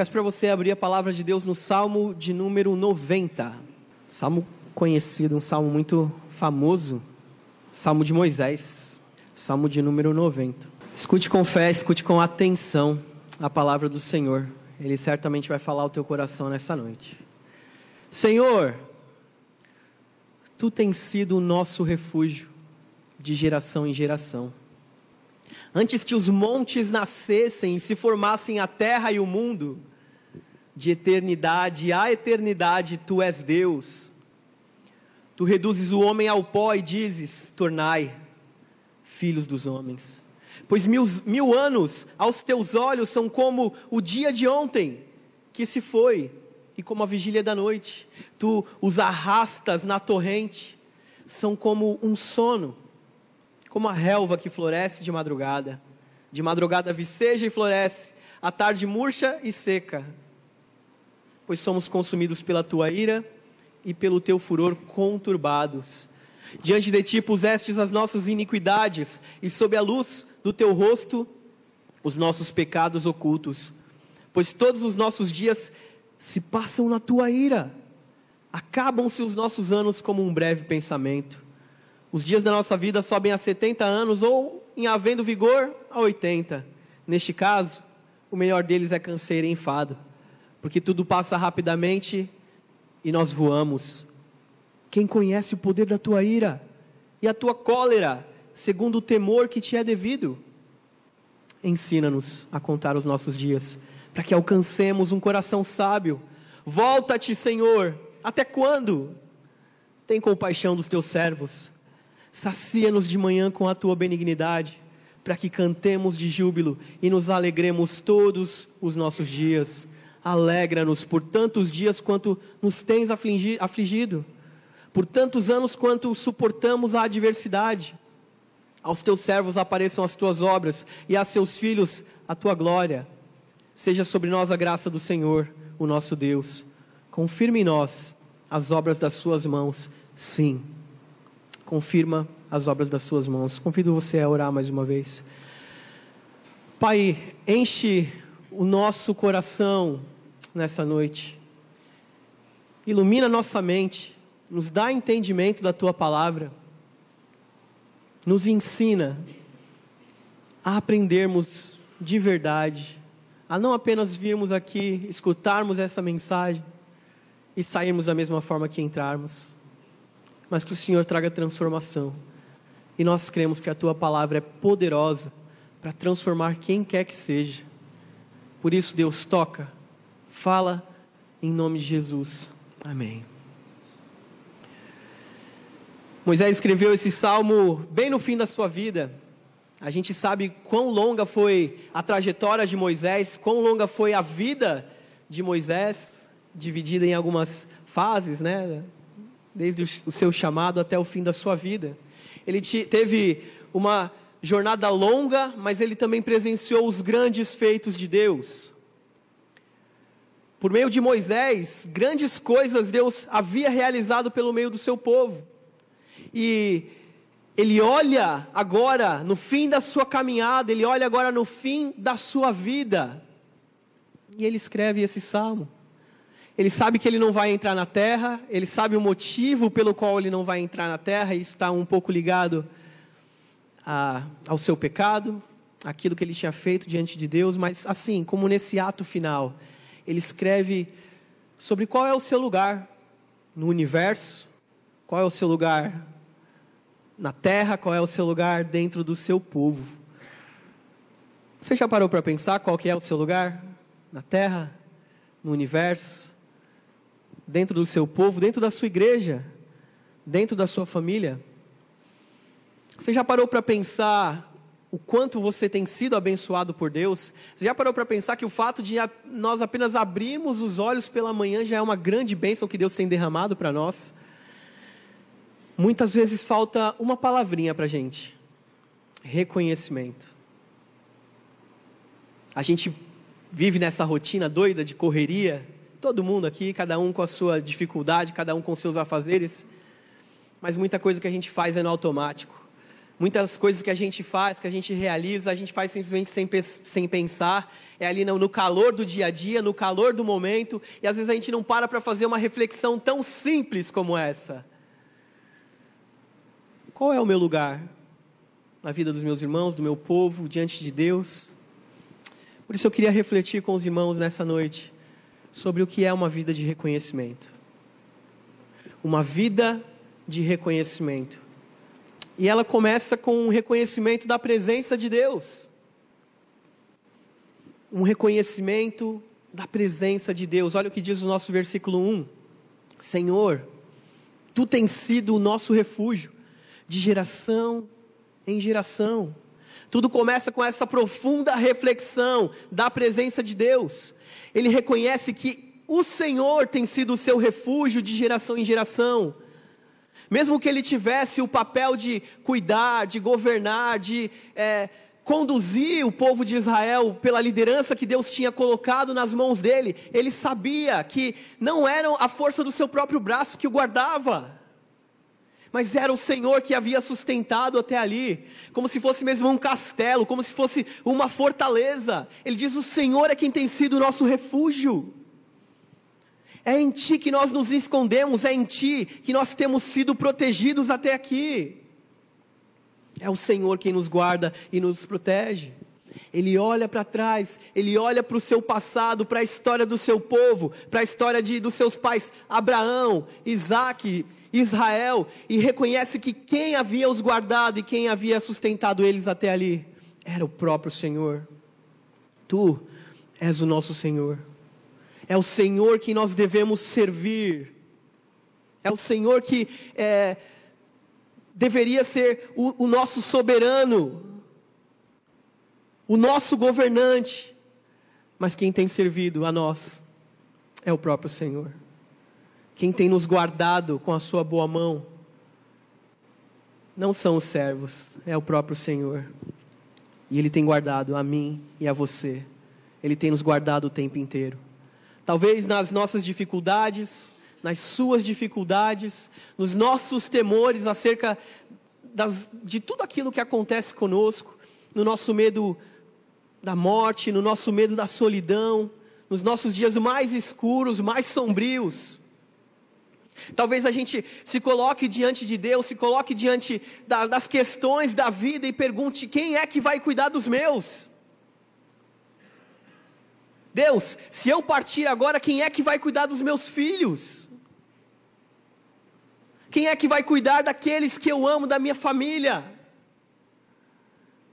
Peço para você abrir a palavra de Deus no Salmo de número 90. Salmo conhecido, um salmo muito famoso. Salmo de Moisés. Salmo de número 90. Escute com fé, escute com atenção a palavra do Senhor. Ele certamente vai falar ao teu coração nessa noite. Senhor, tu tens sido o nosso refúgio de geração em geração. Antes que os montes nascessem e se formassem a terra e o mundo, de eternidade a eternidade tu és Deus. Tu reduzes o homem ao pó e dizes: tornai filhos dos homens. Pois mil, mil anos aos teus olhos são como o dia de ontem que se foi, e como a vigília da noite. Tu os arrastas na torrente, são como um sono como a relva que floresce de madrugada. De madrugada viceja e floresce, à tarde murcha e seca. Pois somos consumidos pela tua ira e pelo teu furor conturbados. Diante de ti pusestes as nossas iniquidades, e sob a luz do teu rosto os nossos pecados ocultos. Pois todos os nossos dias se passam na tua ira, acabam-se os nossos anos como um breve pensamento. Os dias da nossa vida sobem a 70 anos ou, em havendo vigor, a 80. Neste caso, o melhor deles é canseiro e enfado, porque tudo passa rapidamente e nós voamos. Quem conhece o poder da tua ira e a tua cólera, segundo o temor que te é devido? Ensina-nos a contar os nossos dias, para que alcancemos um coração sábio. Volta-te, Senhor, até quando? Tem compaixão dos teus servos Sacia-nos de manhã com a tua benignidade, para que cantemos de júbilo e nos alegremos todos os nossos dias. Alegra-nos por tantos dias quanto nos tens afligido, por tantos anos quanto suportamos a adversidade. Aos teus servos apareçam as tuas obras e a seus filhos a tua glória. Seja sobre nós a graça do Senhor, o nosso Deus. Confirme em nós as obras das suas mãos. Sim confirma as obras das suas mãos. Convido você a orar mais uma vez. Pai, enche o nosso coração nessa noite. Ilumina nossa mente, nos dá entendimento da tua palavra. Nos ensina a aprendermos de verdade, a não apenas virmos aqui, escutarmos essa mensagem e sairmos da mesma forma que entrarmos mas que o Senhor traga transformação. E nós cremos que a tua palavra é poderosa para transformar quem quer que seja. Por isso, Deus, toca, fala em nome de Jesus. Amém. Moisés escreveu esse salmo bem no fim da sua vida. A gente sabe quão longa foi a trajetória de Moisés, quão longa foi a vida de Moisés, dividida em algumas fases, né? desde o seu chamado até o fim da sua vida. Ele teve uma jornada longa, mas ele também presenciou os grandes feitos de Deus. Por meio de Moisés, grandes coisas Deus havia realizado pelo meio do seu povo. E ele olha agora no fim da sua caminhada, ele olha agora no fim da sua vida. E ele escreve esse salmo. Ele sabe que ele não vai entrar na terra, ele sabe o motivo pelo qual ele não vai entrar na terra, e está um pouco ligado a, ao seu pecado, aquilo que ele tinha feito diante de Deus, mas assim, como nesse ato final, ele escreve sobre qual é o seu lugar no universo, qual é o seu lugar na terra, qual é o seu lugar dentro do seu povo. Você já parou para pensar qual que é o seu lugar na terra, no universo? dentro do seu povo, dentro da sua igreja, dentro da sua família? Você já parou para pensar o quanto você tem sido abençoado por Deus? Você já parou para pensar que o fato de nós apenas abrirmos os olhos pela manhã já é uma grande bênção que Deus tem derramado para nós? Muitas vezes falta uma palavrinha para a gente: reconhecimento. A gente vive nessa rotina doida de correria, Todo mundo aqui, cada um com a sua dificuldade, cada um com seus afazeres. Mas muita coisa que a gente faz é no automático. Muitas coisas que a gente faz, que a gente realiza, a gente faz simplesmente sem, sem pensar, é ali no, no calor do dia a dia, no calor do momento, e às vezes a gente não para para fazer uma reflexão tão simples como essa. Qual é o meu lugar na vida dos meus irmãos, do meu povo, diante de Deus? Por isso eu queria refletir com os irmãos nessa noite sobre o que é uma vida de reconhecimento. Uma vida de reconhecimento. E ela começa com um reconhecimento da presença de Deus. Um reconhecimento da presença de Deus. Olha o que diz o nosso versículo 1. Senhor, tu tens sido o nosso refúgio de geração em geração. Tudo começa com essa profunda reflexão da presença de Deus. Ele reconhece que o Senhor tem sido o seu refúgio de geração em geração. Mesmo que ele tivesse o papel de cuidar, de governar, de é, conduzir o povo de Israel pela liderança que Deus tinha colocado nas mãos dele, ele sabia que não era a força do seu próprio braço que o guardava, mas era o Senhor que havia sustentado até ali, como se fosse mesmo um castelo, como se fosse uma fortaleza. Ele diz: O Senhor é quem tem sido o nosso refúgio. É em Ti que nós nos escondemos, é em Ti que nós temos sido protegidos até aqui. É o Senhor quem nos guarda e nos protege. Ele olha para trás, ele olha para o seu passado, para a história do seu povo, para a história de, dos seus pais Abraão, Isaac, Israel, e reconhece que quem havia os guardado e quem havia sustentado eles até ali era o próprio Senhor. Tu és o nosso Senhor é o Senhor que nós devemos servir, é o Senhor que é, deveria ser o, o nosso soberano, o nosso governante, mas quem tem servido a nós é o próprio Senhor. Quem tem nos guardado com a sua boa mão não são os servos, é o próprio Senhor. E Ele tem guardado a mim e a você. Ele tem nos guardado o tempo inteiro. Talvez nas nossas dificuldades, nas suas dificuldades, nos nossos temores acerca das, de tudo aquilo que acontece conosco, no nosso medo da morte, no nosso medo da solidão, nos nossos dias mais escuros, mais sombrios. Talvez a gente se coloque diante de Deus, se coloque diante da, das questões da vida e pergunte: quem é que vai cuidar dos meus? Deus, se eu partir agora, quem é que vai cuidar dos meus filhos? Quem é que vai cuidar daqueles que eu amo, da minha família?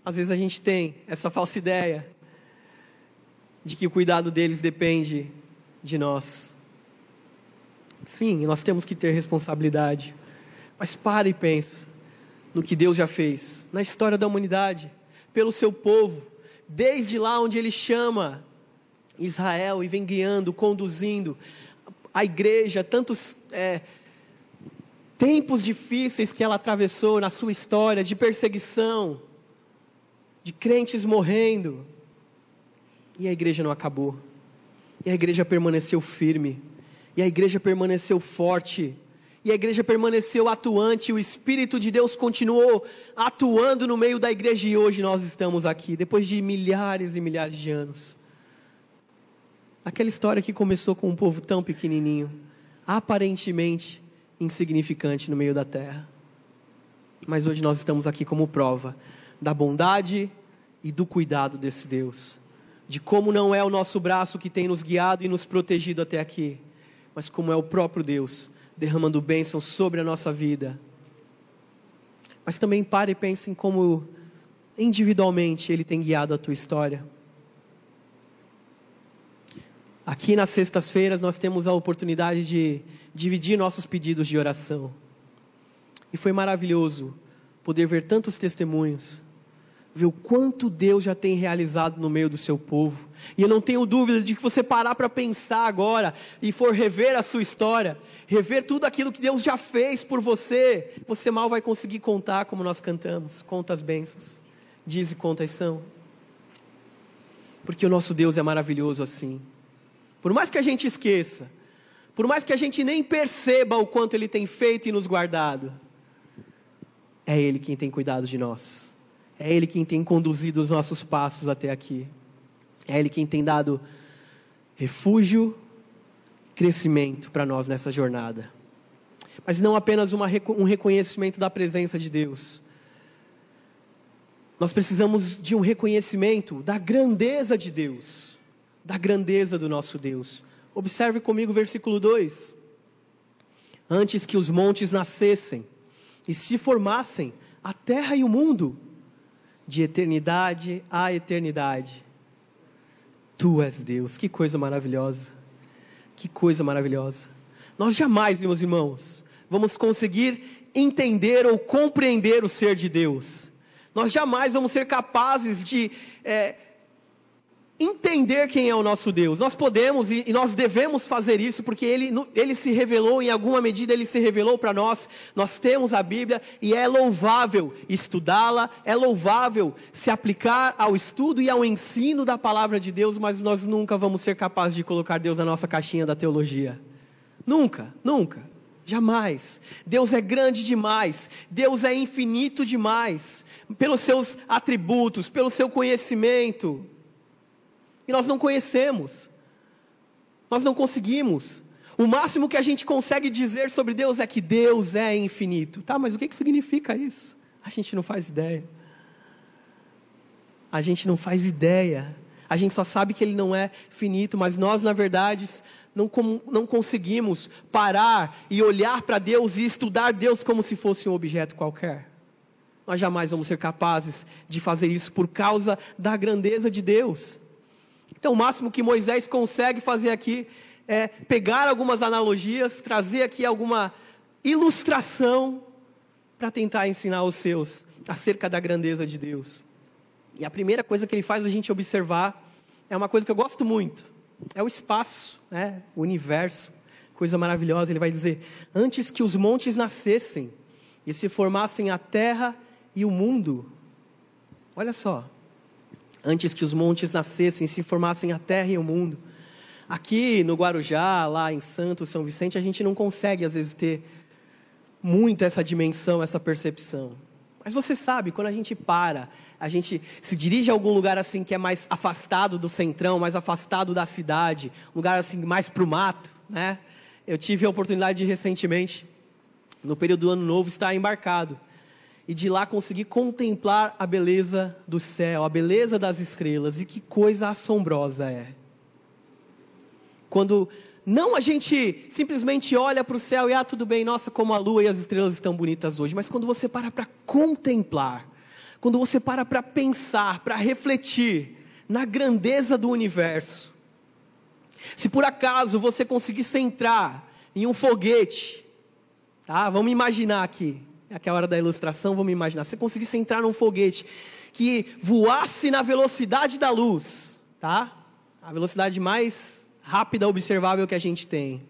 Às vezes a gente tem essa falsa ideia de que o cuidado deles depende de nós. Sim, nós temos que ter responsabilidade. Mas pare e pense no que Deus já fez na história da humanidade, pelo seu povo, desde lá onde Ele chama Israel e vem guiando, conduzindo a igreja, tantos é, tempos difíceis que ela atravessou na sua história, de perseguição, de crentes morrendo. E a igreja não acabou. E a igreja permaneceu firme. E a igreja permaneceu forte. E a igreja permaneceu atuante. O Espírito de Deus continuou atuando no meio da igreja. E hoje nós estamos aqui, depois de milhares e milhares de anos. Aquela história que começou com um povo tão pequenininho, aparentemente insignificante no meio da terra. Mas hoje nós estamos aqui como prova da bondade e do cuidado desse Deus. De como não é o nosso braço que tem nos guiado e nos protegido até aqui, mas como é o próprio Deus derramando bênçãos sobre a nossa vida. Mas também pare e pense em como individualmente Ele tem guiado a tua história. Aqui nas sextas-feiras nós temos a oportunidade de dividir nossos pedidos de oração. E foi maravilhoso poder ver tantos testemunhos, ver o quanto Deus já tem realizado no meio do seu povo. E eu não tenho dúvida de que você parar para pensar agora e for rever a sua história, rever tudo aquilo que Deus já fez por você, você mal vai conseguir contar como nós cantamos, conta as bênçãos, diz e contas são. Porque o nosso Deus é maravilhoso assim. Por mais que a gente esqueça, por mais que a gente nem perceba o quanto Ele tem feito e nos guardado, É Ele quem tem cuidado de nós. É Ele quem tem conduzido os nossos passos até aqui. É Ele quem tem dado refúgio, crescimento para nós nessa jornada. Mas não apenas uma, um reconhecimento da presença de Deus. Nós precisamos de um reconhecimento da grandeza de Deus, da grandeza do nosso Deus. Observe comigo o versículo 2. Antes que os montes nascessem e se formassem, a terra e o mundo, de eternidade a eternidade. Tu és Deus, que coisa maravilhosa, que coisa maravilhosa. Nós jamais, meus irmãos, vamos conseguir entender ou compreender o ser de Deus. Nós jamais vamos ser capazes de é, entender quem é o nosso Deus. Nós podemos e, nós devemos fazer isso porque ele, ele se revelou, em alguma medida ele se revelou para nós. Nós temos a Bíblia e é louvável estudá-la, é louvável se aplicar ao estudo e ao ensino da palavra de Deus, mas nós nunca vamos ser capazes de colocar Deus na nossa caixinha da teologia. Nunca, nunca. Jamais. Deus é grande demais. Deus é infinito demais. Pelos seus atributos, pelo seu conhecimento e nós não conhecemos. Nós não conseguimos. O máximo que a gente consegue dizer sobre Deus é que Deus é infinito. Tá, mas o que, que significa isso? A gente não faz ideia. A gente não faz ideia. A gente só sabe que Ele não é finito, mas nós, na verdade, não, não conseguimos parar e olhar para Deus e estudar Deus como se fosse um objeto qualquer. Nós jamais vamos ser capazes de fazer isso por causa da grandeza de Deus. Então, o máximo que Moisés consegue fazer aqui é pegar algumas analogias, trazer aqui alguma ilustração para tentar ensinar os seus acerca da grandeza de Deus. E a primeira coisa que ele faz a gente observar é uma coisa que eu gosto muito: é o espaço, né? o universo. Coisa maravilhosa. Ele vai dizer: Antes que os montes nascessem e se formassem a terra e o mundo. Olha só, antes que os montes nascessem, se formassem a terra e o mundo. Aqui no Guarujá, lá em Santos, São Vicente, a gente não consegue às vezes ter muito essa dimensão, essa percepção. Mas você sabe, quando a gente para, a gente se dirige a algum lugar assim que é mais afastado do centrão, mais afastado da cidade, um lugar assim mais para o mato, né? Eu tive a oportunidade de recentemente, no período do ano novo, estar embarcado e de lá conseguir contemplar a beleza do céu, a beleza das estrelas, e que coisa assombrosa é. Quando não a gente simplesmente olha para o céu e, ah, tudo bem, nossa, como a lua e as estrelas estão bonitas hoje, mas quando você para para contemplar, quando você para para pensar, para refletir na grandeza do universo, se por acaso você conseguisse entrar em um foguete, tá? Vamos imaginar aqui, é aquela hora da ilustração, vamos imaginar. Se você conseguisse entrar num foguete que voasse na velocidade da luz, tá? A velocidade mais rápida observável que a gente tem.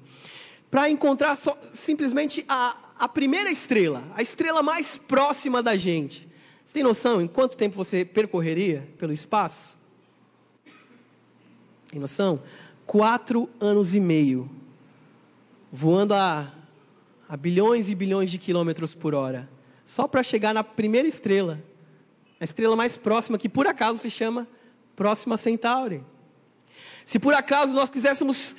Para encontrar só, simplesmente a, a primeira estrela, a estrela mais próxima da gente. Você tem noção em quanto tempo você percorreria pelo espaço? Tem noção? Quatro anos e meio. Voando a a bilhões e bilhões de quilômetros por hora, só para chegar na primeira estrela, a estrela mais próxima, que por acaso se chama Próxima Centauri. Se por acaso nós quiséssemos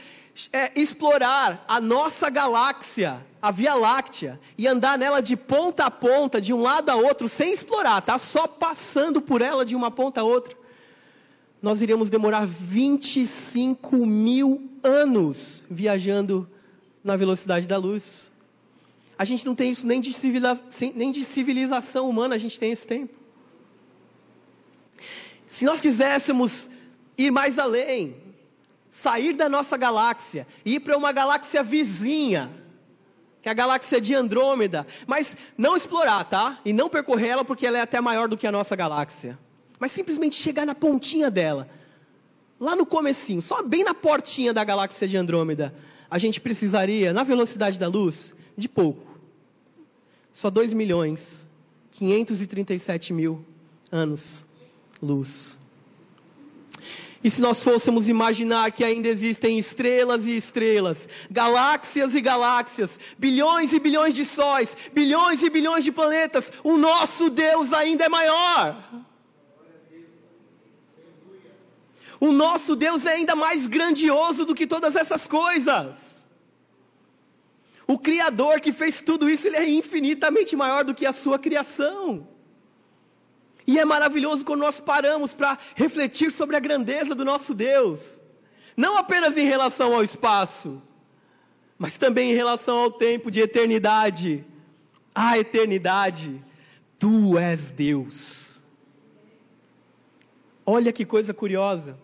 é, explorar a nossa galáxia, a Via Láctea, e andar nela de ponta a ponta, de um lado a outro, sem explorar, tá? Só passando por ela de uma ponta a outra, nós iríamos demorar 25 mil anos viajando na velocidade da luz. A gente não tem isso nem de, nem de civilização humana, a gente tem esse tempo. Se nós quiséssemos ir mais além, sair da nossa galáxia ir para uma galáxia vizinha, que é a galáxia de Andrômeda, mas não explorar, tá? E não percorrer ela porque ela é até maior do que a nossa galáxia. Mas simplesmente chegar na pontinha dela. Lá no comecinho, só bem na portinha da galáxia de Andrômeda, a gente precisaria, na velocidade da luz, de pouco. Só 2 milhões 537 mil anos luz. E se nós fôssemos imaginar que ainda existem estrelas e estrelas, galáxias e galáxias, bilhões e bilhões de sóis, bilhões e bilhões de planetas, o nosso Deus ainda é maior. O nosso Deus é ainda mais grandioso do que todas essas coisas. O Criador que fez tudo isso, ele é infinitamente maior do que a sua criação. E é maravilhoso quando nós paramos para refletir sobre a grandeza do nosso Deus, não apenas em relação ao espaço, mas também em relação ao tempo de eternidade. A eternidade, tu és Deus. Olha que coisa curiosa.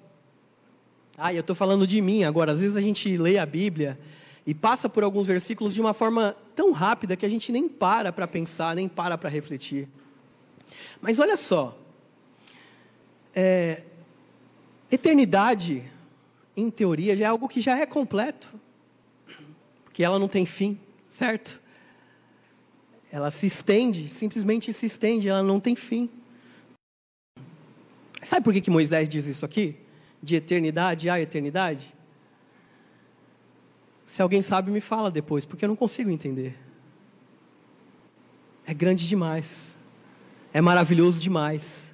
Ah, eu estou falando de mim agora. Às vezes a gente lê a Bíblia e passa por alguns versículos de uma forma tão rápida que a gente nem para para pensar, nem para para refletir. Mas olha só, é, eternidade, em teoria, já é algo que já é completo, porque ela não tem fim, certo? Ela se estende, simplesmente se estende, ela não tem fim. Sabe por que, que Moisés diz isso aqui? De eternidade a eternidade? Se alguém sabe, me fala depois, porque eu não consigo entender. É grande demais é maravilhoso demais.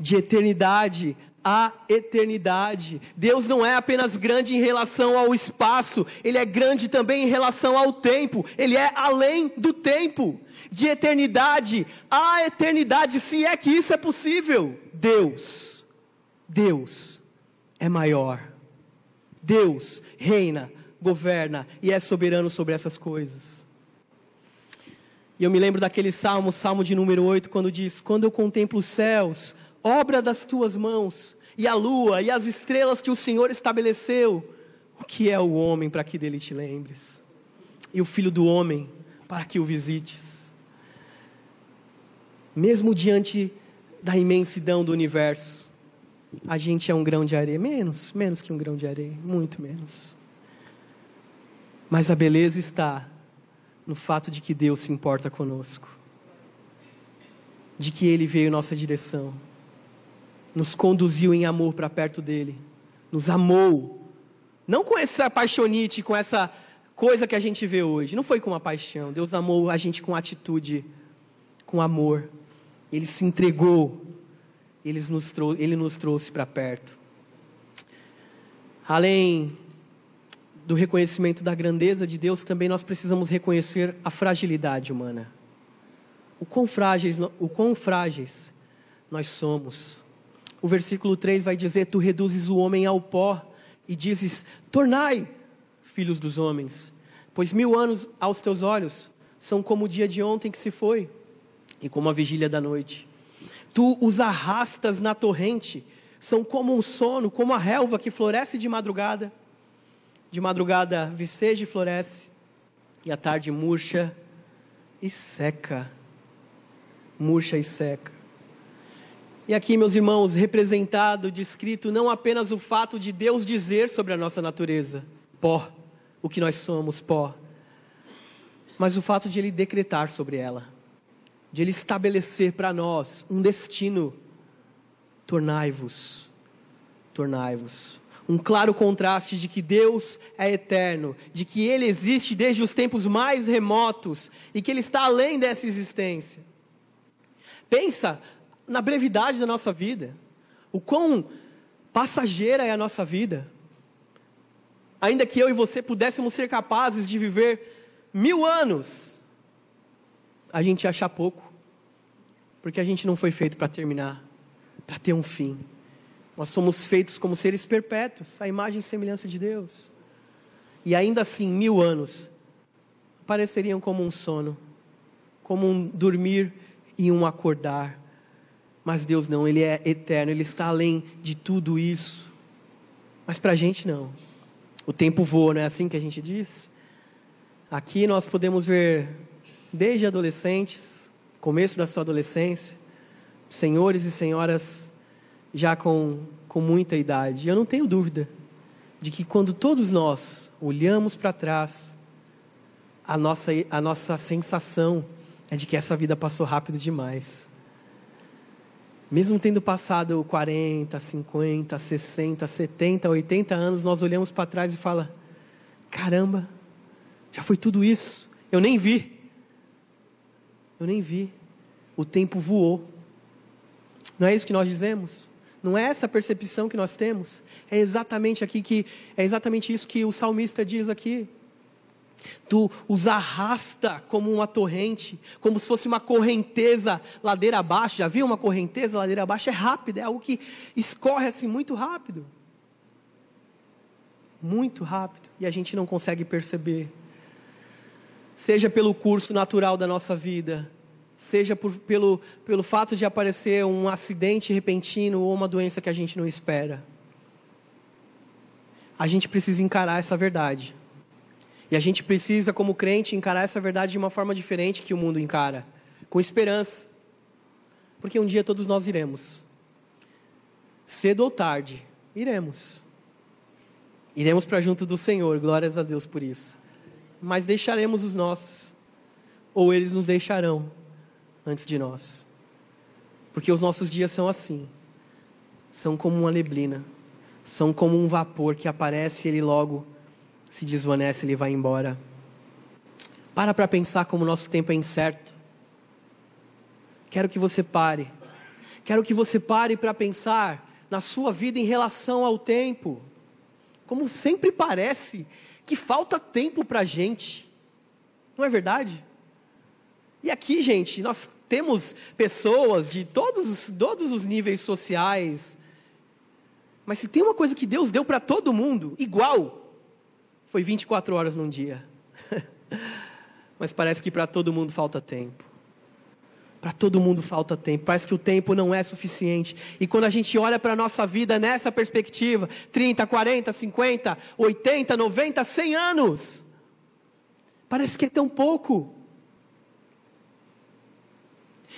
De eternidade a eternidade. Deus não é apenas grande em relação ao espaço, Ele é grande também em relação ao tempo, Ele é além do tempo. De eternidade a eternidade, se é que isso é possível. Deus, Deus é maior. Deus reina, governa e é soberano sobre essas coisas. E eu me lembro daquele salmo, salmo de número 8, quando diz: Quando eu contemplo os céus, obra das tuas mãos, e a lua e as estrelas que o Senhor estabeleceu, o que é o homem para que dele te lembres? E o filho do homem para que o visites? Mesmo diante da imensidão do universo, a gente é um grão de areia, menos, menos que um grão de areia, muito menos. Mas a beleza está no fato de que Deus se importa conosco, de que Ele veio em nossa direção, nos conduziu em amor para perto dEle, nos amou, não com essa paixonite, com essa coisa que a gente vê hoje, não foi com uma paixão, Deus amou a gente com atitude, com amor, Ele se entregou, Ele nos, trou Ele nos trouxe para perto. Além do reconhecimento da grandeza de Deus, também nós precisamos reconhecer a fragilidade humana. O quão frágeis, o quão frágeis nós somos. O versículo 3 vai dizer: Tu reduzes o homem ao pó e dizes: Tornai, filhos dos homens, pois mil anos aos teus olhos são como o dia de ontem que se foi e como a vigília da noite. Tu os arrastas na torrente, são como um sono, como a relva que floresce de madrugada. De madrugada viceja e floresce, e à tarde murcha e seca. Murcha e seca. E aqui, meus irmãos, representado, descrito não apenas o fato de Deus dizer sobre a nossa natureza, pó, o que nós somos, pó, mas o fato de Ele decretar sobre ela, de Ele estabelecer para nós um destino. Tornai-vos, tornai-vos um claro contraste de que Deus é eterno, de que Ele existe desde os tempos mais remotos e que Ele está além dessa existência. Pensa na brevidade da nossa vida, o quão passageira é a nossa vida. Ainda que eu e você pudéssemos ser capazes de viver mil anos, a gente achar pouco, porque a gente não foi feito para terminar, para ter um fim. Nós somos feitos como seres perpétuos, a imagem e semelhança de Deus. E ainda assim, mil anos pareceriam como um sono, como um dormir e um acordar. Mas Deus não, Ele é eterno, Ele está além de tudo isso. Mas para a gente não. O tempo voa, não é assim que a gente diz? Aqui nós podemos ver, desde adolescentes, começo da sua adolescência, senhores e senhoras já com, com muita idade. Eu não tenho dúvida de que quando todos nós olhamos para trás, a nossa, a nossa sensação é de que essa vida passou rápido demais. Mesmo tendo passado 40, 50, 60, 70, 80 anos, nós olhamos para trás e fala: caramba, já foi tudo isso, eu nem vi. Eu nem vi. O tempo voou. Não é isso que nós dizemos? Não é essa percepção que nós temos? É exatamente aqui que é exatamente isso que o salmista diz aqui. Tu os arrasta como uma torrente, como se fosse uma correnteza ladeira abaixo. Já viu uma correnteza ladeira abaixo? É rápida, é algo que escorre assim muito rápido. Muito rápido. E a gente não consegue perceber. Seja pelo curso natural da nossa vida, seja por, pelo, pelo fato de aparecer um acidente repentino ou uma doença que a gente não espera. A gente precisa encarar essa verdade. E a gente precisa, como crente, encarar essa verdade de uma forma diferente que o mundo encara com esperança. Porque um dia todos nós iremos. Cedo ou tarde, iremos. Iremos para junto do Senhor, glórias a Deus por isso. Mas deixaremos os nossos, ou eles nos deixarão antes de nós. Porque os nossos dias são assim. São como uma neblina, são como um vapor que aparece e ele logo se desvanece, ele vai embora. Para para pensar como o nosso tempo é incerto. Quero que você pare. Quero que você pare para pensar na sua vida em relação ao tempo. Como sempre parece que falta tempo para a gente. Não é verdade? E aqui, gente, nós temos pessoas de todos, todos os níveis sociais. Mas se tem uma coisa que Deus deu para todo mundo, igual, foi 24 horas num dia. Mas parece que para todo mundo falta tempo. Para todo mundo falta tempo. Parece que o tempo não é suficiente. E quando a gente olha para a nossa vida nessa perspectiva, 30, 40, 50, 80, 90, 100 anos, parece que é tão pouco.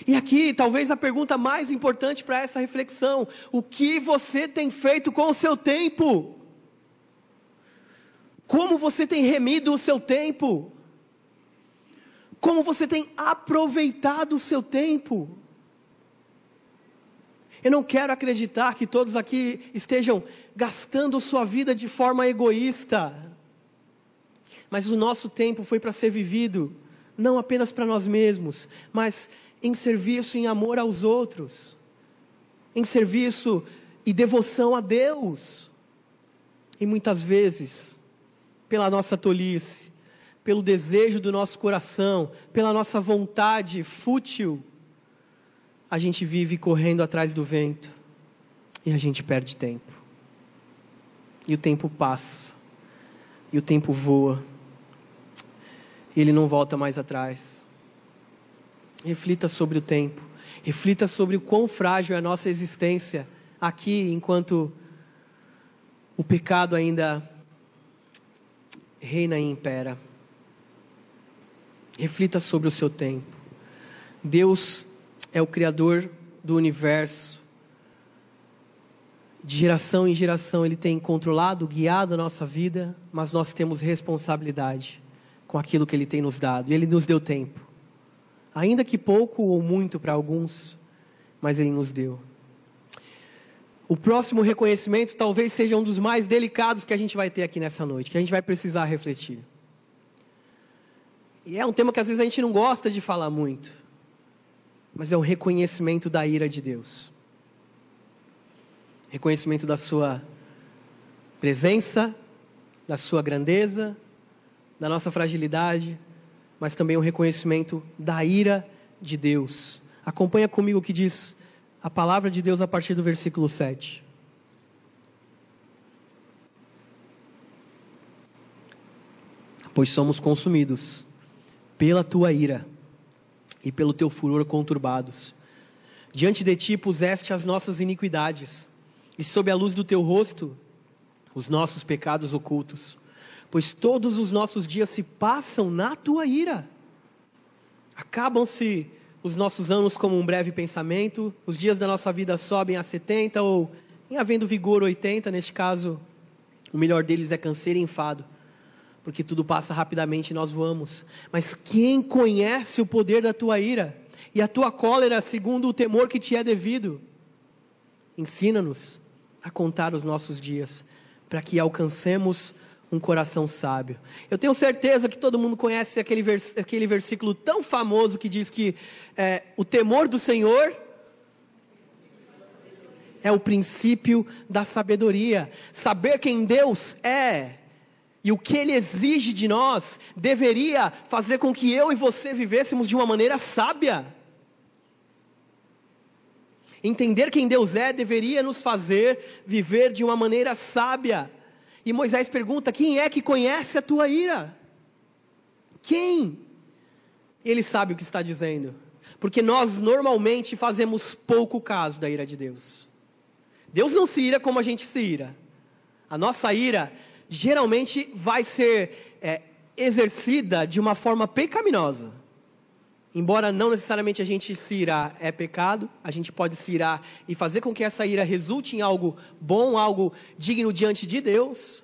E aqui, talvez a pergunta mais importante para essa reflexão: o que você tem feito com o seu tempo? Como você tem remido o seu tempo? Como você tem aproveitado o seu tempo? Eu não quero acreditar que todos aqui estejam gastando sua vida de forma egoísta. Mas o nosso tempo foi para ser vivido, não apenas para nós mesmos, mas em serviço, em amor aos outros, em serviço e devoção a Deus. E muitas vezes, pela nossa tolice, pelo desejo do nosso coração, pela nossa vontade fútil, a gente vive correndo atrás do vento e a gente perde tempo. E o tempo passa, e o tempo voa, e ele não volta mais atrás. Reflita sobre o tempo, reflita sobre o quão frágil é a nossa existência aqui, enquanto o pecado ainda reina e impera. Reflita sobre o seu tempo. Deus é o Criador do universo. De geração em geração, Ele tem controlado, guiado a nossa vida, mas nós temos responsabilidade com aquilo que Ele tem nos dado. E Ele nos deu tempo. Ainda que pouco ou muito para alguns, mas Ele nos deu. O próximo reconhecimento talvez seja um dos mais delicados que a gente vai ter aqui nessa noite, que a gente vai precisar refletir. E é um tema que às vezes a gente não gosta de falar muito, mas é o reconhecimento da ira de Deus. Reconhecimento da sua presença, da sua grandeza, da nossa fragilidade, mas também o reconhecimento da ira de Deus. Acompanha comigo o que diz a palavra de Deus a partir do versículo 7. Pois somos consumidos pela tua ira e pelo teu furor conturbados. Diante de ti puseste as nossas iniquidades, e sob a luz do teu rosto, os nossos pecados ocultos. Pois todos os nossos dias se passam na tua ira. Acabam-se os nossos anos como um breve pensamento, os dias da nossa vida sobem a 70 ou, em havendo vigor, 80, neste caso, o melhor deles é canseiro e enfado, porque tudo passa rapidamente e nós voamos. Mas quem conhece o poder da tua ira e a tua cólera segundo o temor que te é devido? ensina-nos a contar os nossos dias, para que alcancemos um coração sábio. Eu tenho certeza que todo mundo conhece aquele, vers aquele versículo tão famoso que diz que é, o temor do Senhor é o princípio da sabedoria. Saber quem Deus é e o que Ele exige de nós deveria fazer com que eu e você vivêssemos de uma maneira sábia. Entender quem Deus é deveria nos fazer viver de uma maneira sábia. E Moisés pergunta: quem é que conhece a tua ira? Quem? Ele sabe o que está dizendo, porque nós normalmente fazemos pouco caso da ira de Deus. Deus não se ira como a gente se ira. A nossa ira geralmente vai ser é, exercida de uma forma pecaminosa. Embora não necessariamente a gente se irá é pecado, a gente pode se irar e fazer com que essa ira resulte em algo bom, algo digno diante de Deus,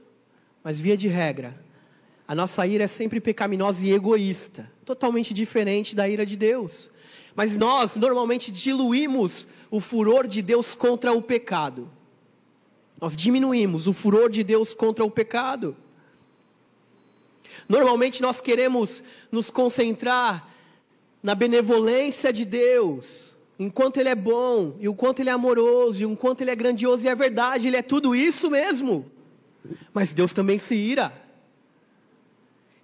mas via de regra, a nossa ira é sempre pecaminosa e egoísta, totalmente diferente da ira de Deus. Mas nós normalmente diluímos o furor de Deus contra o pecado. Nós diminuímos o furor de Deus contra o pecado. Normalmente nós queremos nos concentrar na benevolência de Deus, enquanto Ele é bom, e o quanto Ele é amoroso, e o quanto Ele é grandioso, e é verdade, Ele é tudo isso mesmo. Mas Deus também se ira.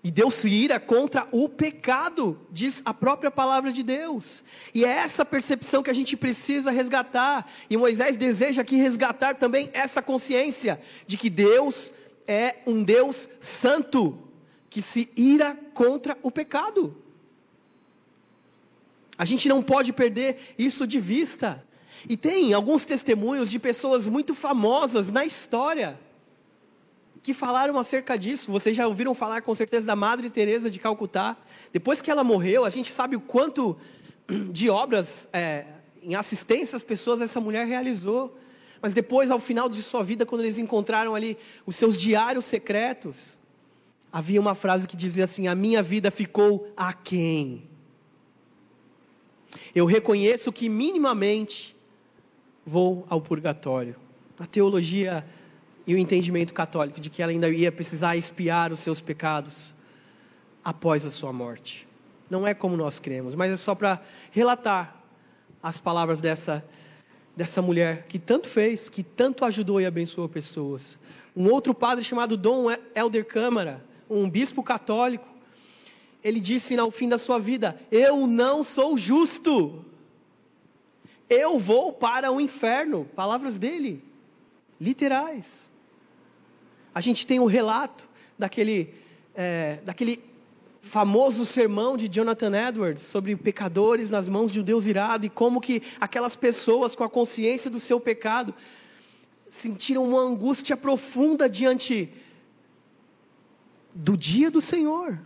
E Deus se ira contra o pecado, diz a própria palavra de Deus. E é essa percepção que a gente precisa resgatar. E Moisés deseja aqui resgatar também essa consciência de que Deus é um Deus santo, que se ira contra o pecado. A gente não pode perder isso de vista. E tem alguns testemunhos de pessoas muito famosas na história que falaram acerca disso. Vocês já ouviram falar com certeza da Madre Teresa de Calcutá. Depois que ela morreu, a gente sabe o quanto de obras é, em assistência às pessoas essa mulher realizou. Mas depois, ao final de sua vida, quando eles encontraram ali os seus diários secretos, havia uma frase que dizia assim: A minha vida ficou aquém eu reconheço que minimamente vou ao purgatório. A teologia e o entendimento católico de que ela ainda ia precisar expiar os seus pecados após a sua morte. Não é como nós cremos, mas é só para relatar as palavras dessa, dessa mulher que tanto fez, que tanto ajudou e abençoou pessoas. Um outro padre chamado Dom Helder Câmara, um bispo católico, ele disse ao fim da sua vida: Eu não sou justo, eu vou para o inferno. Palavras dele, literais. A gente tem o um relato daquele, é, daquele famoso sermão de Jonathan Edwards sobre pecadores nas mãos de um Deus irado e como que aquelas pessoas com a consciência do seu pecado sentiram uma angústia profunda diante do dia do Senhor.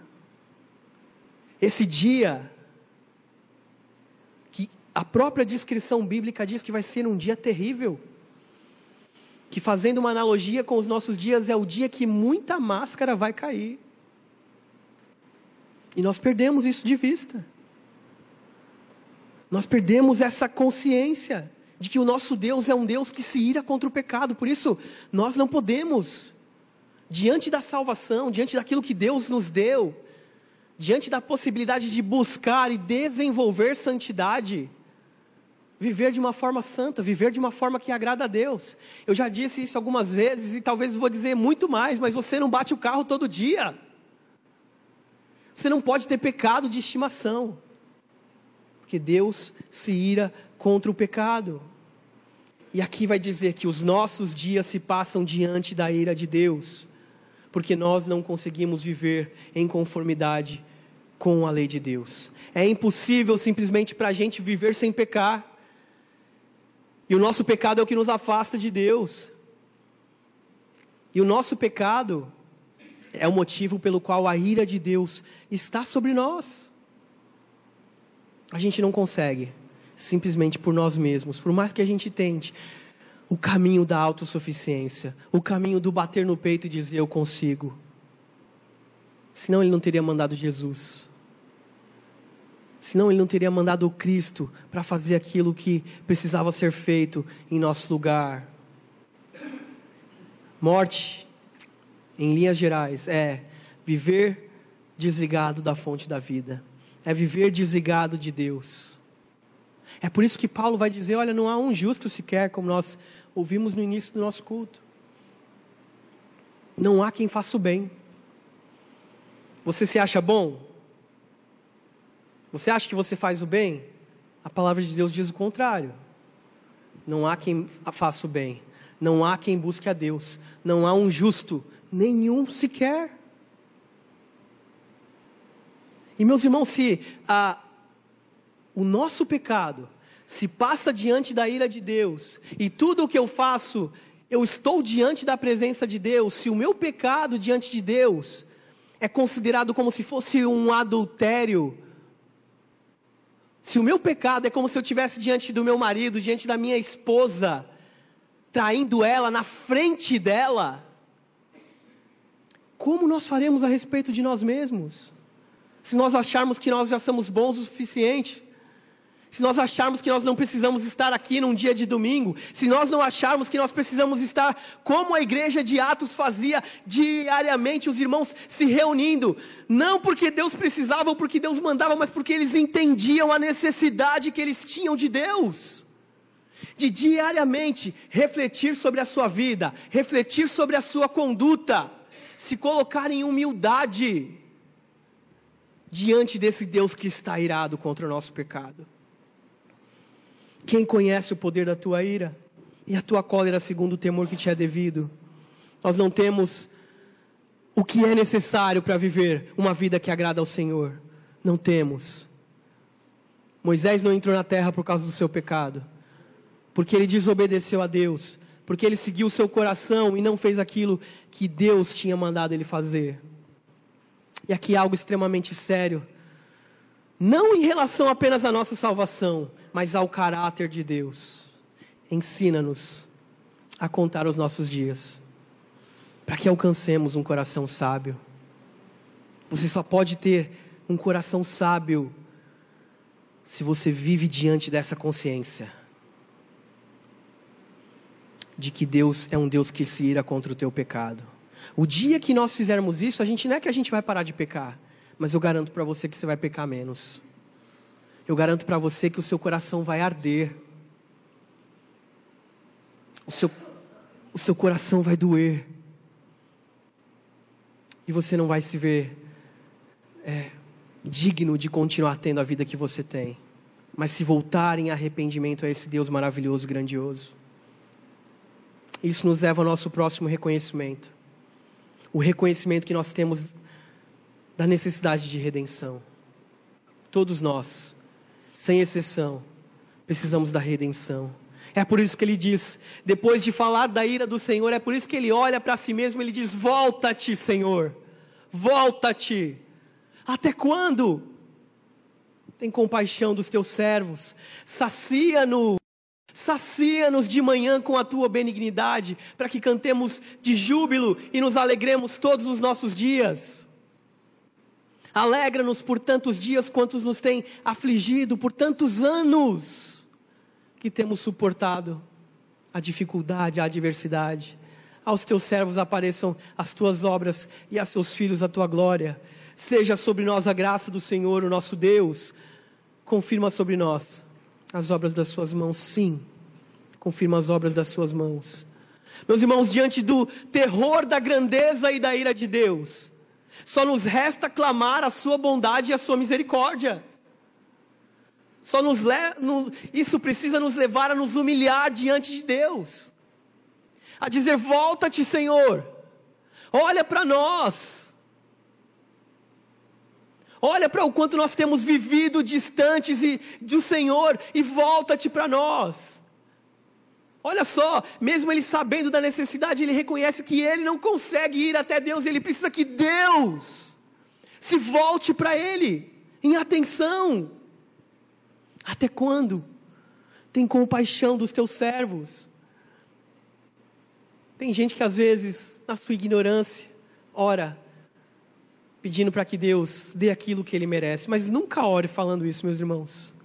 Esse dia, que a própria descrição bíblica diz que vai ser um dia terrível. Que fazendo uma analogia com os nossos dias, é o dia que muita máscara vai cair. E nós perdemos isso de vista. Nós perdemos essa consciência de que o nosso Deus é um Deus que se ira contra o pecado. Por isso, nós não podemos, diante da salvação, diante daquilo que Deus nos deu, diante da possibilidade de buscar e desenvolver santidade, viver de uma forma santa, viver de uma forma que agrada a Deus. Eu já disse isso algumas vezes e talvez vou dizer muito mais, mas você não bate o carro todo dia. Você não pode ter pecado de estimação, porque Deus se ira contra o pecado. E aqui vai dizer que os nossos dias se passam diante da ira de Deus porque nós não conseguimos viver em conformidade com a lei de Deus. É impossível simplesmente para a gente viver sem pecar. E o nosso pecado é o que nos afasta de Deus. E o nosso pecado é o motivo pelo qual a ira de Deus está sobre nós. A gente não consegue, simplesmente por nós mesmos, por mais que a gente tente, o caminho da autossuficiência, o caminho do bater no peito e dizer eu consigo. Senão ele não teria mandado Jesus. Senão ele não teria mandado o Cristo para fazer aquilo que precisava ser feito em nosso lugar. Morte, em linhas gerais, é viver desligado da fonte da vida, é viver desligado de Deus. É por isso que Paulo vai dizer: olha, não há um justo sequer, como nós ouvimos no início do nosso culto. Não há quem faça o bem. Você se acha bom? Você acha que você faz o bem? A palavra de Deus diz o contrário. Não há quem faça o bem. Não há quem busque a Deus. Não há um justo, nenhum sequer. E meus irmãos, se a, o nosso pecado se passa diante da ira de Deus, e tudo o que eu faço, eu estou diante da presença de Deus, se o meu pecado diante de Deus é considerado como se fosse um adultério, se o meu pecado é como se eu estivesse diante do meu marido, diante da minha esposa, traindo ela na frente dela, como nós faremos a respeito de nós mesmos? Se nós acharmos que nós já somos bons o suficiente, se nós acharmos que nós não precisamos estar aqui num dia de domingo, se nós não acharmos que nós precisamos estar como a igreja de Atos fazia diariamente, os irmãos se reunindo, não porque Deus precisava ou porque Deus mandava, mas porque eles entendiam a necessidade que eles tinham de Deus. De diariamente refletir sobre a sua vida, refletir sobre a sua conduta, se colocar em humildade diante desse Deus que está irado contra o nosso pecado. Quem conhece o poder da tua ira e a tua cólera segundo o temor que te é devido? Nós não temos o que é necessário para viver uma vida que agrada ao Senhor. Não temos. Moisés não entrou na terra por causa do seu pecado, porque ele desobedeceu a Deus, porque ele seguiu o seu coração e não fez aquilo que Deus tinha mandado ele fazer. E aqui algo extremamente sério. Não em relação apenas à nossa salvação, mas ao caráter de Deus. Ensina-nos a contar os nossos dias, para que alcancemos um coração sábio. Você só pode ter um coração sábio se você vive diante dessa consciência de que Deus é um Deus que se ira contra o teu pecado. O dia que nós fizermos isso, a gente não é que a gente vai parar de pecar, mas eu garanto para você que você vai pecar menos. Eu garanto para você que o seu coração vai arder. O seu, o seu coração vai doer. E você não vai se ver é, digno de continuar tendo a vida que você tem. Mas se voltar em arrependimento a esse Deus maravilhoso, grandioso. Isso nos leva ao nosso próximo reconhecimento o reconhecimento que nós temos da necessidade de redenção. Todos nós, sem exceção, precisamos da redenção. É por isso que ele diz, depois de falar da ira do Senhor, é por isso que ele olha para si mesmo e ele diz: Volta-te, Senhor, volta-te. Até quando? Tem compaixão dos teus servos, sacia-no Sacia-nos de manhã com a tua benignidade, para que cantemos de júbilo e nos alegremos todos os nossos dias. Alegra-nos por tantos dias quantos nos tem afligido, por tantos anos que temos suportado a dificuldade, a adversidade. Aos teus servos apareçam as tuas obras e a seus filhos a tua glória. Seja sobre nós a graça do Senhor, o nosso Deus. Confirma sobre nós as obras das suas mãos, sim. Confirma as obras das suas mãos. Meus irmãos, diante do terror da grandeza e da ira de Deus, só nos resta clamar a sua bondade e a sua misericórdia. Só nos le... isso precisa nos levar a nos humilhar diante de Deus. A dizer: "Volta-te, Senhor. Olha para nós. Olha para o quanto nós temos vivido distantes do Senhor e volta-te para nós. Olha só, mesmo ele sabendo da necessidade, ele reconhece que ele não consegue ir até Deus, ele precisa que Deus se volte para ele em atenção. Até quando? Tem compaixão dos teus servos. Tem gente que às vezes, na sua ignorância, ora pedindo para que Deus dê aquilo que ele merece. Mas nunca ore falando isso, meus irmãos.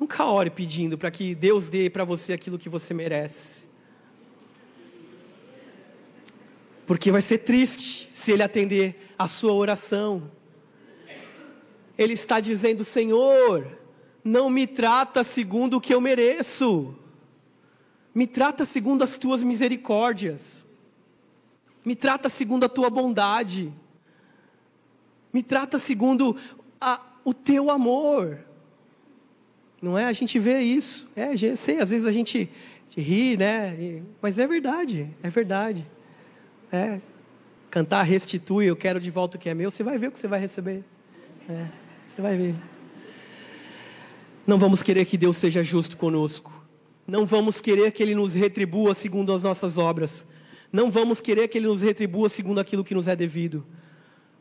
Nunca ore pedindo para que Deus dê para você aquilo que você merece. Porque vai ser triste se ele atender a sua oração. Ele está dizendo: Senhor, não me trata segundo o que eu mereço, me trata segundo as tuas misericórdias, me trata segundo a tua bondade, me trata segundo a, o teu amor. Não é? A gente vê isso. É, sei, às vezes a gente, ri, né? Mas é verdade, é verdade. É. Cantar restitui, eu quero de volta o que é meu, você vai ver o que você vai receber. É. Você vai ver. Não vamos querer que Deus seja justo conosco. Não vamos querer que Ele nos retribua segundo as nossas obras. Não vamos querer que Ele nos retribua segundo aquilo que nos é devido.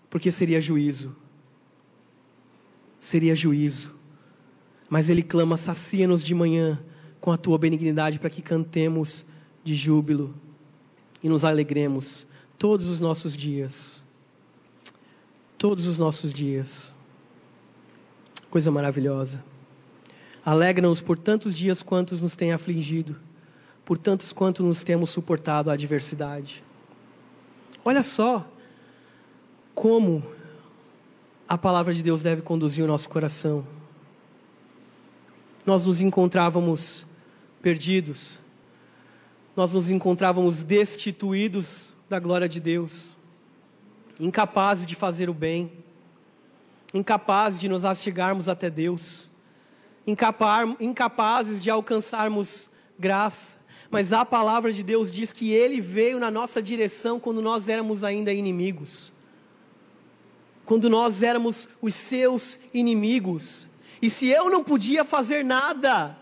Porque seria juízo. Seria juízo. Mas Ele clama: sacia-nos de manhã com a tua benignidade para que cantemos de júbilo e nos alegremos todos os nossos dias. Todos os nossos dias. Coisa maravilhosa. Alegra-nos por tantos dias quantos nos tem afligido, por tantos quantos nos temos suportado a adversidade. Olha só como a palavra de Deus deve conduzir o nosso coração. Nós nos encontrávamos perdidos, nós nos encontrávamos destituídos da glória de Deus, incapazes de fazer o bem incapazes de nos astigarmos até Deus, incapazes de alcançarmos graça. Mas a palavra de Deus diz que Ele veio na nossa direção quando nós éramos ainda inimigos. Quando nós éramos os seus inimigos. E se eu não podia fazer nada,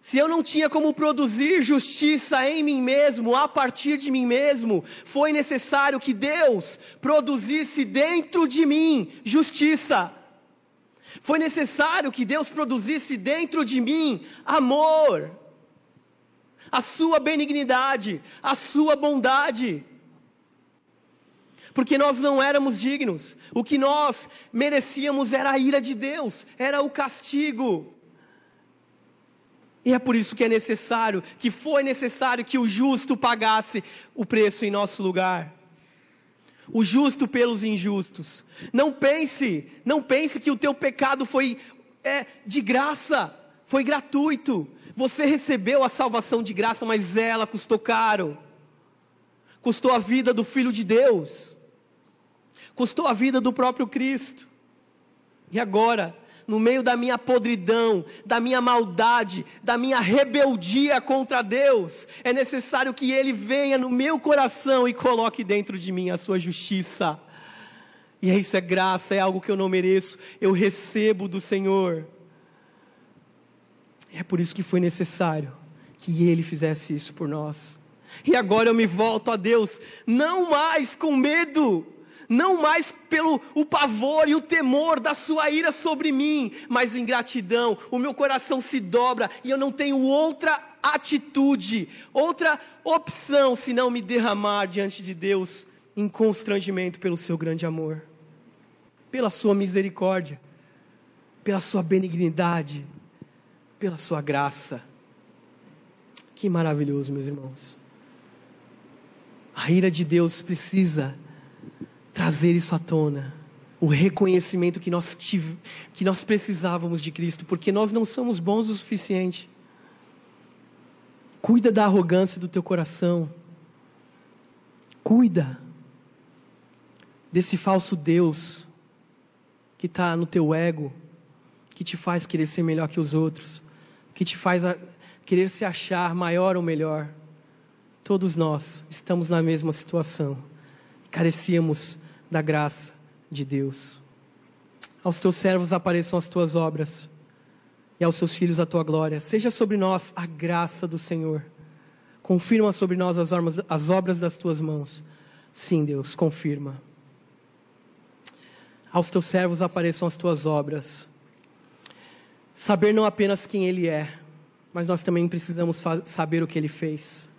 se eu não tinha como produzir justiça em mim mesmo, a partir de mim mesmo, foi necessário que Deus produzisse dentro de mim justiça. Foi necessário que Deus produzisse dentro de mim amor, a sua benignidade, a sua bondade. Porque nós não éramos dignos, o que nós merecíamos era a ira de Deus, era o castigo. E é por isso que é necessário, que foi necessário que o justo pagasse o preço em nosso lugar. O justo pelos injustos. Não pense, não pense que o teu pecado foi é, de graça, foi gratuito. Você recebeu a salvação de graça, mas ela custou caro. Custou a vida do Filho de Deus. Custou a vida do próprio Cristo. E agora, no meio da minha podridão, da minha maldade, da minha rebeldia contra Deus, é necessário que Ele venha no meu coração e coloque dentro de mim a sua justiça. E é isso é graça, é algo que eu não mereço, eu recebo do Senhor. É por isso que foi necessário que Ele fizesse isso por nós. E agora eu me volto a Deus, não mais com medo, não mais pelo o pavor e o temor da sua ira sobre mim, mas em gratidão. O meu coração se dobra e eu não tenho outra atitude, outra opção senão me derramar diante de Deus em constrangimento pelo seu grande amor, pela sua misericórdia, pela sua benignidade, pela sua graça. Que maravilhoso, meus irmãos. A ira de Deus precisa trazer isso à tona. O reconhecimento que nós, tive, que nós precisávamos de Cristo, porque nós não somos bons o suficiente. Cuida da arrogância do teu coração. Cuida desse falso Deus que está no teu ego, que te faz querer ser melhor que os outros, que te faz querer se achar maior ou melhor. Todos nós estamos na mesma situação. Carecíamos da graça de Deus. Aos teus servos apareçam as tuas obras, e aos seus filhos a tua glória. Seja sobre nós a graça do Senhor. Confirma sobre nós as, armas, as obras das tuas mãos. Sim, Deus, confirma. Aos teus servos apareçam as tuas obras. Saber não apenas quem Ele é, mas nós também precisamos saber o que Ele fez.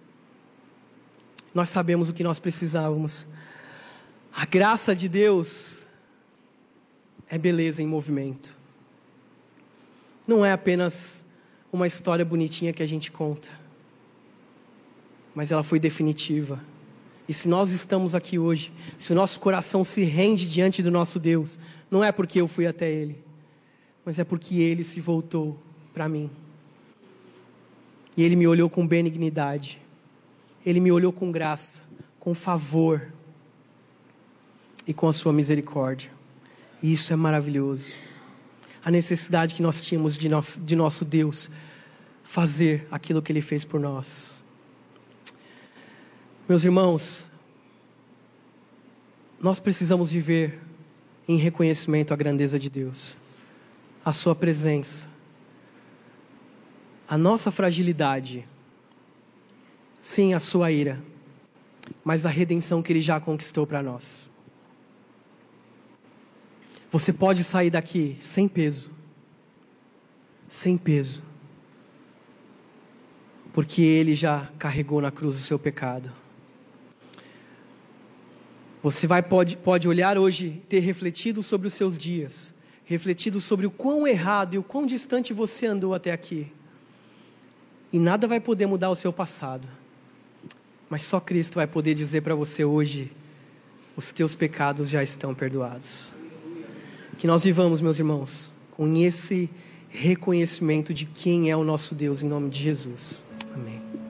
Nós sabemos o que nós precisávamos A graça de Deus é beleza em movimento. Não é apenas uma história bonitinha que a gente conta, mas ela foi definitiva. E se nós estamos aqui hoje, se o nosso coração se rende diante do nosso Deus, não é porque eu fui até Ele, mas é porque Ele se voltou para mim. E Ele me olhou com benignidade, Ele me olhou com graça, com favor e com a Sua misericórdia. E isso é maravilhoso. A necessidade que nós tínhamos de nosso, de nosso Deus fazer aquilo que Ele fez por nós. Meus irmãos, nós precisamos viver em reconhecimento à grandeza de Deus, à Sua presença, a nossa fragilidade, sim, a Sua ira, mas a redenção que Ele já conquistou para nós. Você pode sair daqui sem peso, sem peso, porque Ele já carregou na cruz o seu pecado. Você vai, pode, pode olhar hoje, ter refletido sobre os seus dias, refletido sobre o quão errado e o quão distante você andou até aqui. E nada vai poder mudar o seu passado. Mas só Cristo vai poder dizer para você hoje: os teus pecados já estão perdoados. Que nós vivamos, meus irmãos, com esse reconhecimento de quem é o nosso Deus, em nome de Jesus. Amém.